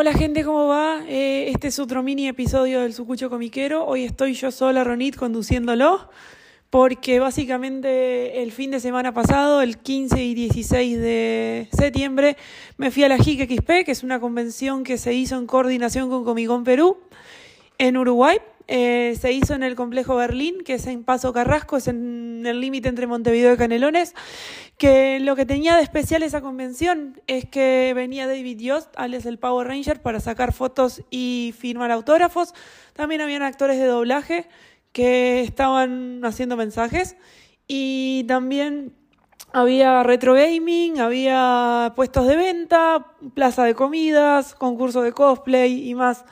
Hola gente, ¿cómo va? Eh, este es otro mini episodio del Sucucho Comiquero. Hoy estoy yo sola, Ronit, conduciéndolo, porque básicamente el fin de semana pasado, el 15 y 16 de septiembre, me fui a la JIC XP, que es una convención que se hizo en coordinación con Comicón Perú, en Uruguay. Eh, se hizo en el complejo Berlín, que es en Paso Carrasco, es en el límite entre Montevideo y Canelones, que lo que tenía de especial esa convención es que venía David Yost, alias el Power Ranger, para sacar fotos y firmar autógrafos. También habían actores de doblaje que estaban haciendo mensajes y también había retro gaming, había puestos de venta, plaza de comidas, concurso de cosplay y más.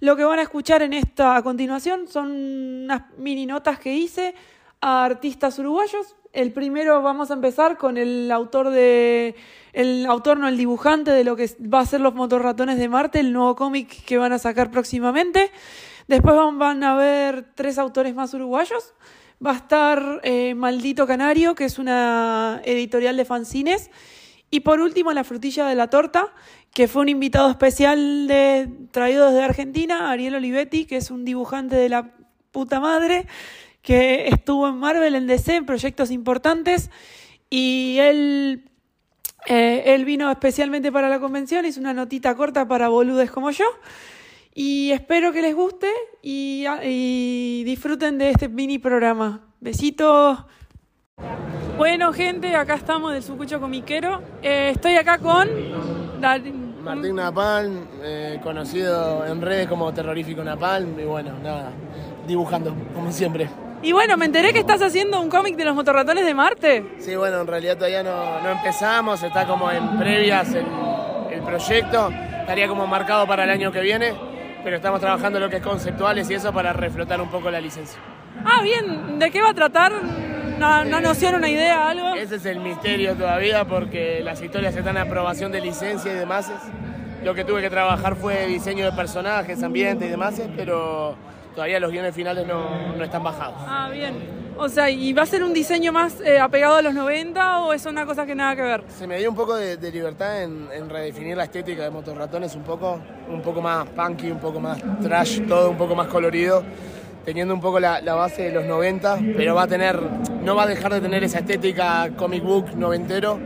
Lo que van a escuchar en esta a continuación son unas mini notas que hice a artistas uruguayos. El primero vamos a empezar con el autor de el autor no el dibujante de lo que va a ser los motorratones de Marte, el nuevo cómic que van a sacar próximamente. Después van a ver tres autores más uruguayos. Va a estar eh, Maldito Canario, que es una editorial de fanzines. Y por último, La Frutilla de la Torta, que fue un invitado especial traído desde Argentina, Ariel Olivetti, que es un dibujante de la puta madre, que estuvo en Marvel, en DC, en proyectos importantes, y él, eh, él vino especialmente para la convención, hizo una notita corta para boludes como yo, y espero que les guste y disfruten de este mini programa. Besitos. Bueno, gente, acá estamos del Sucucho Comiquero. Eh, estoy acá con... Martín Napalm, eh, conocido en redes como Terrorífico Napalm, y bueno, nada, dibujando, como siempre. Y bueno, me enteré que estás haciendo un cómic de los motorratones de Marte. Sí, bueno, en realidad todavía no, no empezamos, está como en previas el, el, proyecto, estaría como marcado para el año que viene, pero estamos trabajando lo que es conceptuales y eso para reflotar un poco la licencia. Ah, bien, ¿de qué va a tratar? ¿Una, una noción, una idea, algo? Ese es el misterio todavía porque las historias están en aprobación de licencia y demás. Lo que tuve que trabajar fue diseño de personajes, ambiente y demás, pero todavía los guiones finales no, no, están bajados. Ah, bien. O sea, ¿y va a ser un diseño más eh, apegado a los 90 o es una cosa que nada que ver? Se me dio un poco de, de libertad en, en, redefinir la estética de Motorratones un poco, un poco más punky, un poco más trash, todo un poco más colorido teniendo un poco la, la, base de los 90, pero va a tener, no va a dejar de tener esa estética comic book noventero,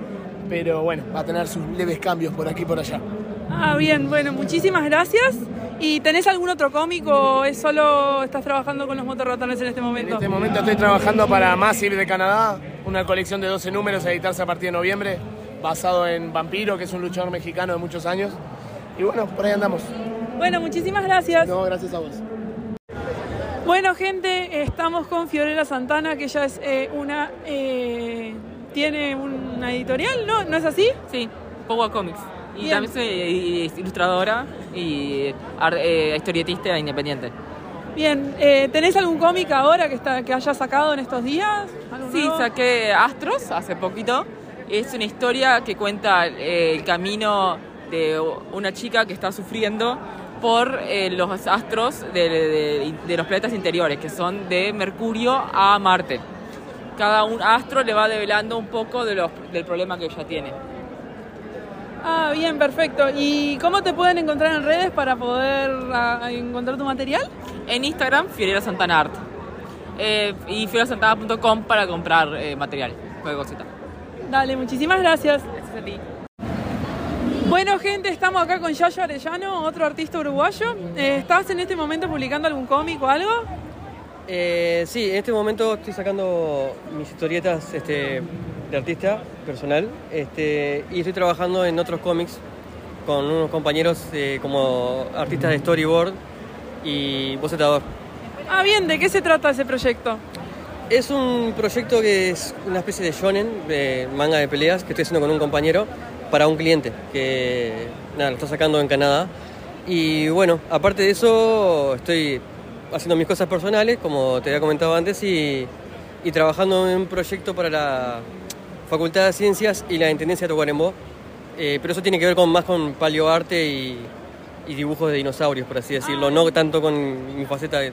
pero bueno, va a tener sus leves cambios por aquí y por allá. Ah, bien, bueno, muchísimas gracias. ¿Y tenés algún otro cómic o es solo estás trabajando con los motorratones en este momento? En este momento estoy trabajando para Massive de Canadá, una colección de 12 números a editarse a partir de noviembre, basado en Vampiro, que es un luchador mexicano de muchos años. Y bueno, por ahí andamos. Bueno, muchísimas gracias. No, gracias a vos. Bueno, gente, estamos con Fiorella Santana, que ella es eh, una. Eh, tiene una editorial, ¿no? ¿No es así? Sí, Power Comics. Y Bien. también soy ilustradora y eh, historietista independiente. Bien, eh, ¿tenés algún cómic ahora que, está, que hayas sacado en estos días? Sí, nuevo? saqué Astros hace poquito. Es una historia que cuenta eh, el camino de una chica que está sufriendo por eh, los astros de, de, de, los planetas interiores, que son de Mercurio a Marte. Cada un astro le va develando un poco de los, del problema que ella tiene. Ah, bien, perfecto. ¿Y cómo te pueden encontrar en redes para poder a, encontrar tu material? En Instagram, Fiorella Santana Art. Eh, y fiorellasantana.com para comprar eh, material, cualquier cosita. Dale, muchísimas gracias. Gracias a ti. Bueno, gente, estamos acá con Yayo Arellano, otro artista uruguayo. Eh, ¿Estás en este momento publicando algún cómic o algo? Eh, sí, en este momento estoy sacando mis historietas este, de artista personal este, y estoy trabajando en otros cómics con unos compañeros eh, como artistas de storyboard y bocetador. Ah, bien, ¿de qué se trata ese proyecto? Es un proyecto que es una especie de shonen, de manga de peleas, que estoy haciendo con un compañero para un cliente que nada, lo está sacando en Canadá. Y bueno, aparte de eso, estoy haciendo mis cosas personales, como te había comentado antes, y, y trabajando en un proyecto para la Facultad de Ciencias y la Intendencia de Tacuarembó. Eh, pero eso tiene que ver con, más con paleoarte y, y dibujos de dinosaurios, por así decirlo, ah. no tanto con mi faceta de,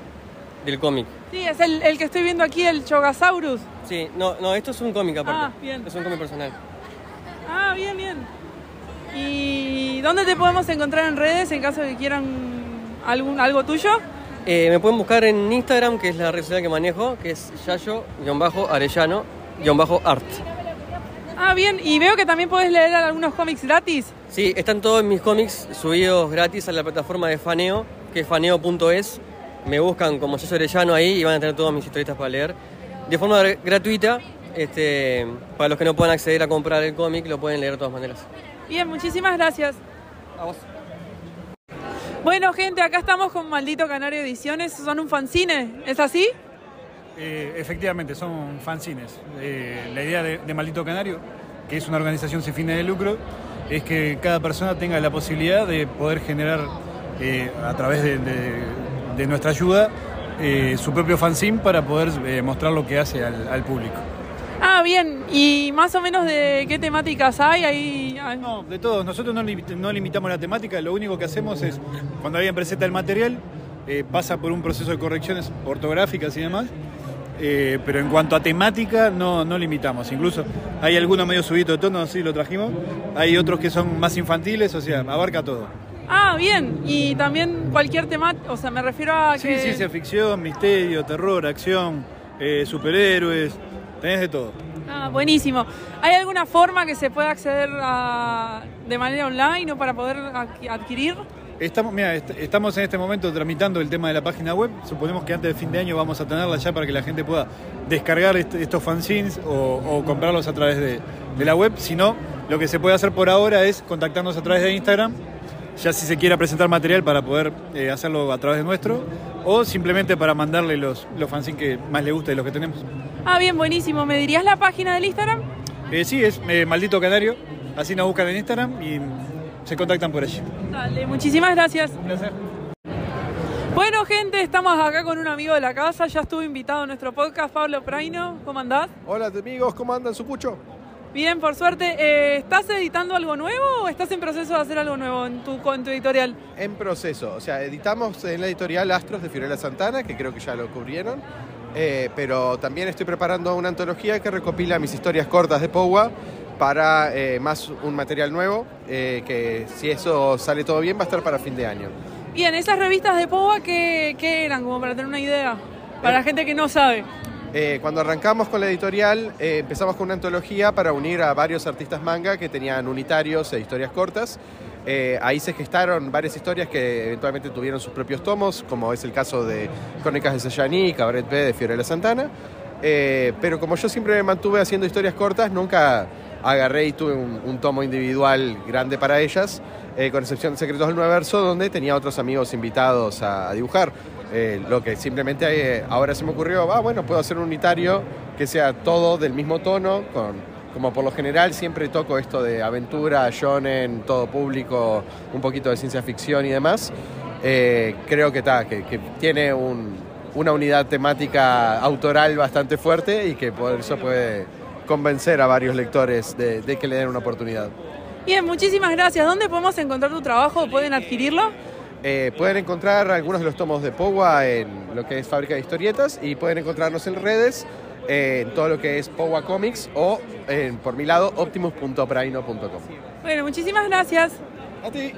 del cómic. Sí, es el, el, que estoy viendo aquí, el Chogasaurus. Sí, no, no esto es un cómic aparte. Ah, bien. Es un cómic personal. Ah, bien, bien. ¿Y ¿Dónde te podemos encontrar en redes en caso de que quieran algún, algo tuyo? Eh, me pueden buscar en Instagram, que es la red social que manejo, que es yayo-arellano-art. Ah, bien, y veo que también puedes leer algunos cómics gratis. Sí, están todos mis cómics subidos gratis a la plataforma de Faneo, que es faneo.es. Me buscan como Yayo Arellano ahí y van a tener todas mis historietas para leer. De forma gr- gratuita, este, para los que no puedan acceder a comprar el cómic, lo pueden leer de todas maneras. Bien, muchísimas gracias. A vos. Bueno, gente, acá estamos con Maldito Canario Ediciones. Son un fanzine, ¿es así? Eh, efectivamente, son fanzines. Eh, la idea de, de Maldito Canario, que es una organización sin fines de lucro, es que cada persona tenga la posibilidad de poder generar eh, a través de, de- de nuestra ayuda eh, su propio fanzine para poder eh, mostrar lo que hace al, al público. Ah, bien. ¿Y más o menos de qué temáticas hay? Ahí, ah, No, de todos. Nosotros no, no limitamos la temática, lo único que hacemos es, cuando alguien presenta el material, eh, pasa por un proceso de correcciones ortográficas y demás, eh, pero en cuanto a temática no, no limitamos. Incluso hay algunos medio subidos de tono, así lo trajimos, hay otros que son más infantiles, o sea, abarca todo. Ah, bien. Y también cualquier temática, o sea, me refiero a Sí, que... ciencia ficción, misterio, terror, acción, eh, superhéroes, tenés de todo. Ah, buenísimo. ¿Hay alguna forma que se pueda acceder a, de manera online o para poder adqui- adquirir? Estamos, mira, est- estamos en este momento tramitando el tema de la página web. Suponemos que antes del fin de año vamos a tenerla ya para que la gente pueda descargar est- estos fanzines o, o comprarlos a través de, de la web. Si no, lo que se puede hacer por ahora es contactarnos a través de Instagram, ya si se quiera presentar material para poder eh, hacerlo a través de nuestro, o simplemente para mandarle los, los fanzines que más le gusta de los que tenemos. Ah, bien, buenísimo. ¿Me dirías la página del Instagram? Eh, sí, es eh, Maldito Canario, así nos buscan en Instagram y se contactan por allí. Dale, muchísimas gracias. Un placer. Bueno, gente, estamos acá con un amigo de la casa. Ya estuvo invitado a nuestro podcast, Pablo Praino. ¿Cómo andás? Hola amigos, ¿cómo andan su pucho? Bien, por suerte. Eh, ¿Estás editando algo nuevo o estás en proceso de hacer algo nuevo en tu, editorial? En proceso, o sea, editamos en la editorial Astros de Fiorella Santana, que creo que ya lo cubrieron, eh, pero también estoy preparando una antología que recopila mis historias cortas de Powa para eh, más un material nuevo, que si eso sale todo bien va a estar para fin de año. Bien, esas revistas de POA, ¿qué, qué eran? Como para tener una idea. Para la gente que no sabe. Eh, cuando arrancamos con la editorial, eh, empezamos con una antología para unir a varios artistas manga que tenían unitarios e historias cortas. Eh, ahí se gestaron varias historias que eventualmente tuvieron sus propios tomos, como es el caso de Crónicas de Sayaní y Cabaret B de Fiorella Santana. Eh, pero como yo siempre me mantuve haciendo historias cortas, nunca agarré y tuve un, tomo individual grande para ellas, con excepción de Secretos del Nuevo Verso, donde tenía otros amigos invitados a dibujar. Eh, lo que simplemente eh, ahora se me ocurrió, ah, bueno, puedo hacer un unitario que sea todo del mismo tono, con, como por lo general siempre toco esto de aventura, shonen, todo público, un poquito de ciencia ficción y demás. Eh, creo que, ta, que, tiene un- una unidad temática autoral bastante fuerte y que por eso puede convencer a varios lectores de, de que le den una oportunidad. Bien, muchísimas gracias. ¿Dónde podemos encontrar tu trabajo? ¿Pueden adquirirlo? Eh, pueden encontrar algunos de los tomos de Powa en lo que es Fábrica de Historietas y pueden encontrarnos en redes eh, en todo lo que es Powa Comics o en, por mi lado optimus.praino.com. Bueno, muchísimas gracias. A ti.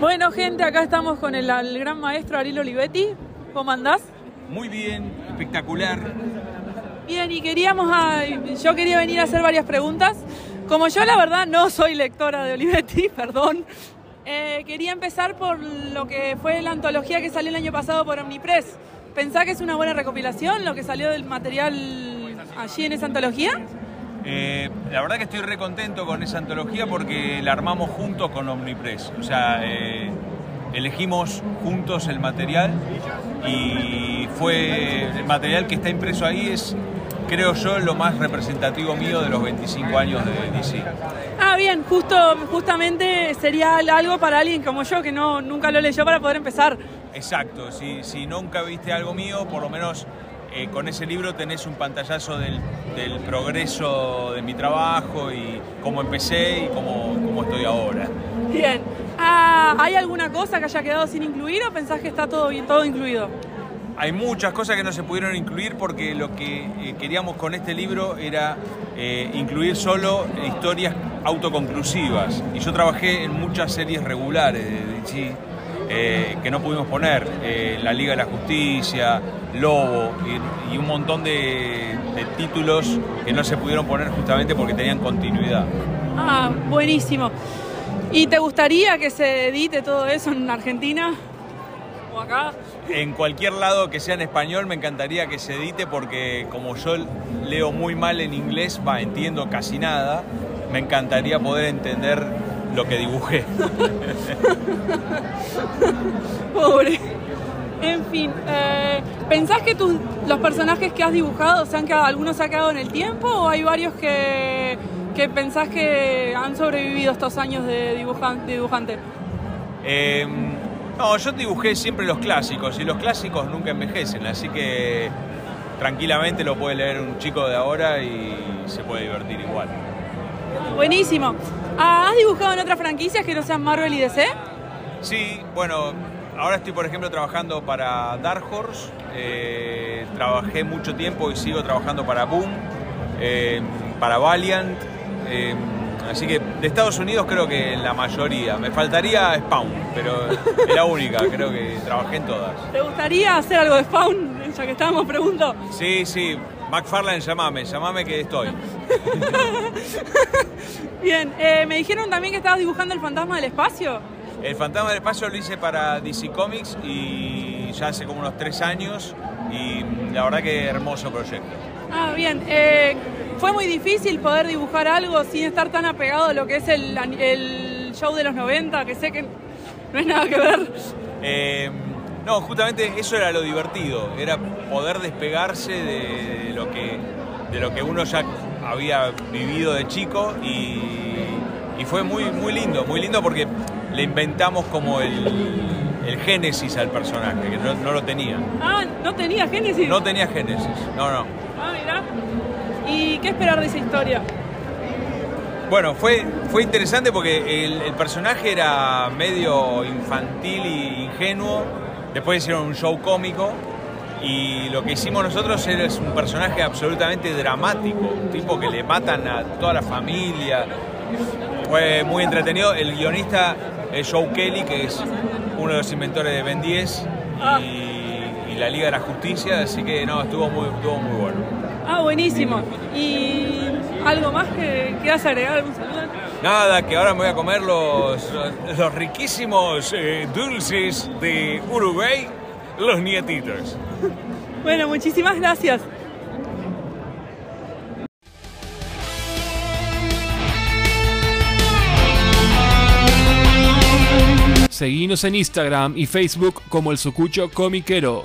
Bueno, gente, acá estamos con el, el gran maestro Ariel Olivetti. ¿Cómo andás? Muy bien, espectacular. Bien, y queríamos, a- yo quería venir a hacer varias preguntas. Como yo la verdad no soy lectora de Olivetti, perdón, eh, quería empezar por lo que fue la antología que salió el año pasado por Omnipress. ¿Pensá que es una buena recopilación lo que salió del material allí en esa antología? Eh, la verdad que estoy re contento con esa antología porque la armamos juntos con Omnipress. O sea, eh, elegimos juntos el material y fue el material que está impreso ahí es, creo yo, lo más representativo mío de los 25 años de DC. Ah, bien, justo, justamente sería algo para alguien como yo que no, nunca lo leyó para poder empezar. Exacto, si, si nunca viste algo mío, por lo menos eh, con ese libro tenés un pantallazo del, del progreso de mi trabajo y cómo empecé y cómo, cómo estoy ahora. Bien. Ah, ¿Hay alguna cosa que haya quedado sin incluir o pensás que está todo, bien- todo incluido? Hay muchas cosas que no se pudieron incluir porque lo que eh, queríamos con este libro era eh, incluir solo historias autoconclusivas. Y yo trabajé en muchas series regulares de DC eh, que no pudimos poner. la Liga de la Justicia, Lobo y, y un montón de, de títulos que no se pudieron poner justamente porque tenían continuidad. Ah, buenísimo. ¿Y te gustaría que se edite todo eso en Argentina? ¿O acá? En cualquier lado que sea en español me encantaría que se edite porque como yo leo muy mal en inglés, va, entiendo casi nada, me encantaría poder entender lo que dibujé. Pobre. En fin, eh, ¿pensás que tus, los personajes que has dibujado, se han quedado, algunos se han quedado en el tiempo o hay varios que, que pensás que han sobrevivido estos años de, dibujan- de dibujante? Eh, no, yo dibujé siempre los clásicos y los clásicos nunca envejecen, así que tranquilamente lo puede leer un chico de ahora y se puede divertir igual. Buenísimo. Ah, ¿Has dibujado en otras franquicias que no sean Marvel y DC? Sí, bueno, ahora estoy por ejemplo trabajando para Dark Horse, eh, trabajé mucho tiempo y sigo trabajando para Boom, eh, para Valiant, eh, así que de Estados Unidos creo que la mayoría, me faltaría Spawn, pero es la única, creo que trabajé en todas. ¿Te gustaría hacer algo de Spawn? Ya que estábamos, pregunto. Sí, sí, McFarlane, llamame, llamame que estoy. Bien, eh, me dijeron también que estabas dibujando el fantasma del espacio. El Fantasma del Espacio lo hice para DC Comics y ya hace como unos tres años y la verdad que hermoso proyecto. Ah, bien. Eh, ¿Fue muy difícil poder dibujar algo sin estar tan apegado a lo que es el, el show de los 90? Que sé que no es nada que ver. Eh, no, justamente eso era lo divertido, era poder despegarse de lo que, de lo que uno ya había vivido de chico y, y fue muy, muy lindo, muy lindo porque le inventamos como el, el génesis al personaje, que no, no lo tenía. Ah, no tenía Génesis. No tenía génesis, no, no. Ah. ¿Y qué esperar de esa historia? Bueno, fue, fue interesante porque el, el personaje era medio infantil e ingenuo. Después hicieron un show cómico. Y lo que hicimos nosotros era- es un personaje absolutamente dramático. Un tipo que le matan a toda la familia. Fue muy entretenido. El guionista es Joe Kelly, que es uno de los inventores de Ben 10 y, y la Liga de la Justicia. Así que no, estuvo muy, estuvo muy bueno. Ah, buenísimo. ¿Y algo más que quieras agregar? ¿Algún saludo? Nada, que ahora me voy a comer los, los riquísimos eh, dulces de Uruguay, los nietitos. Bueno, muchísimas gracias. Seguinos en Instagram y Facebook como el Sucucho Comiquero.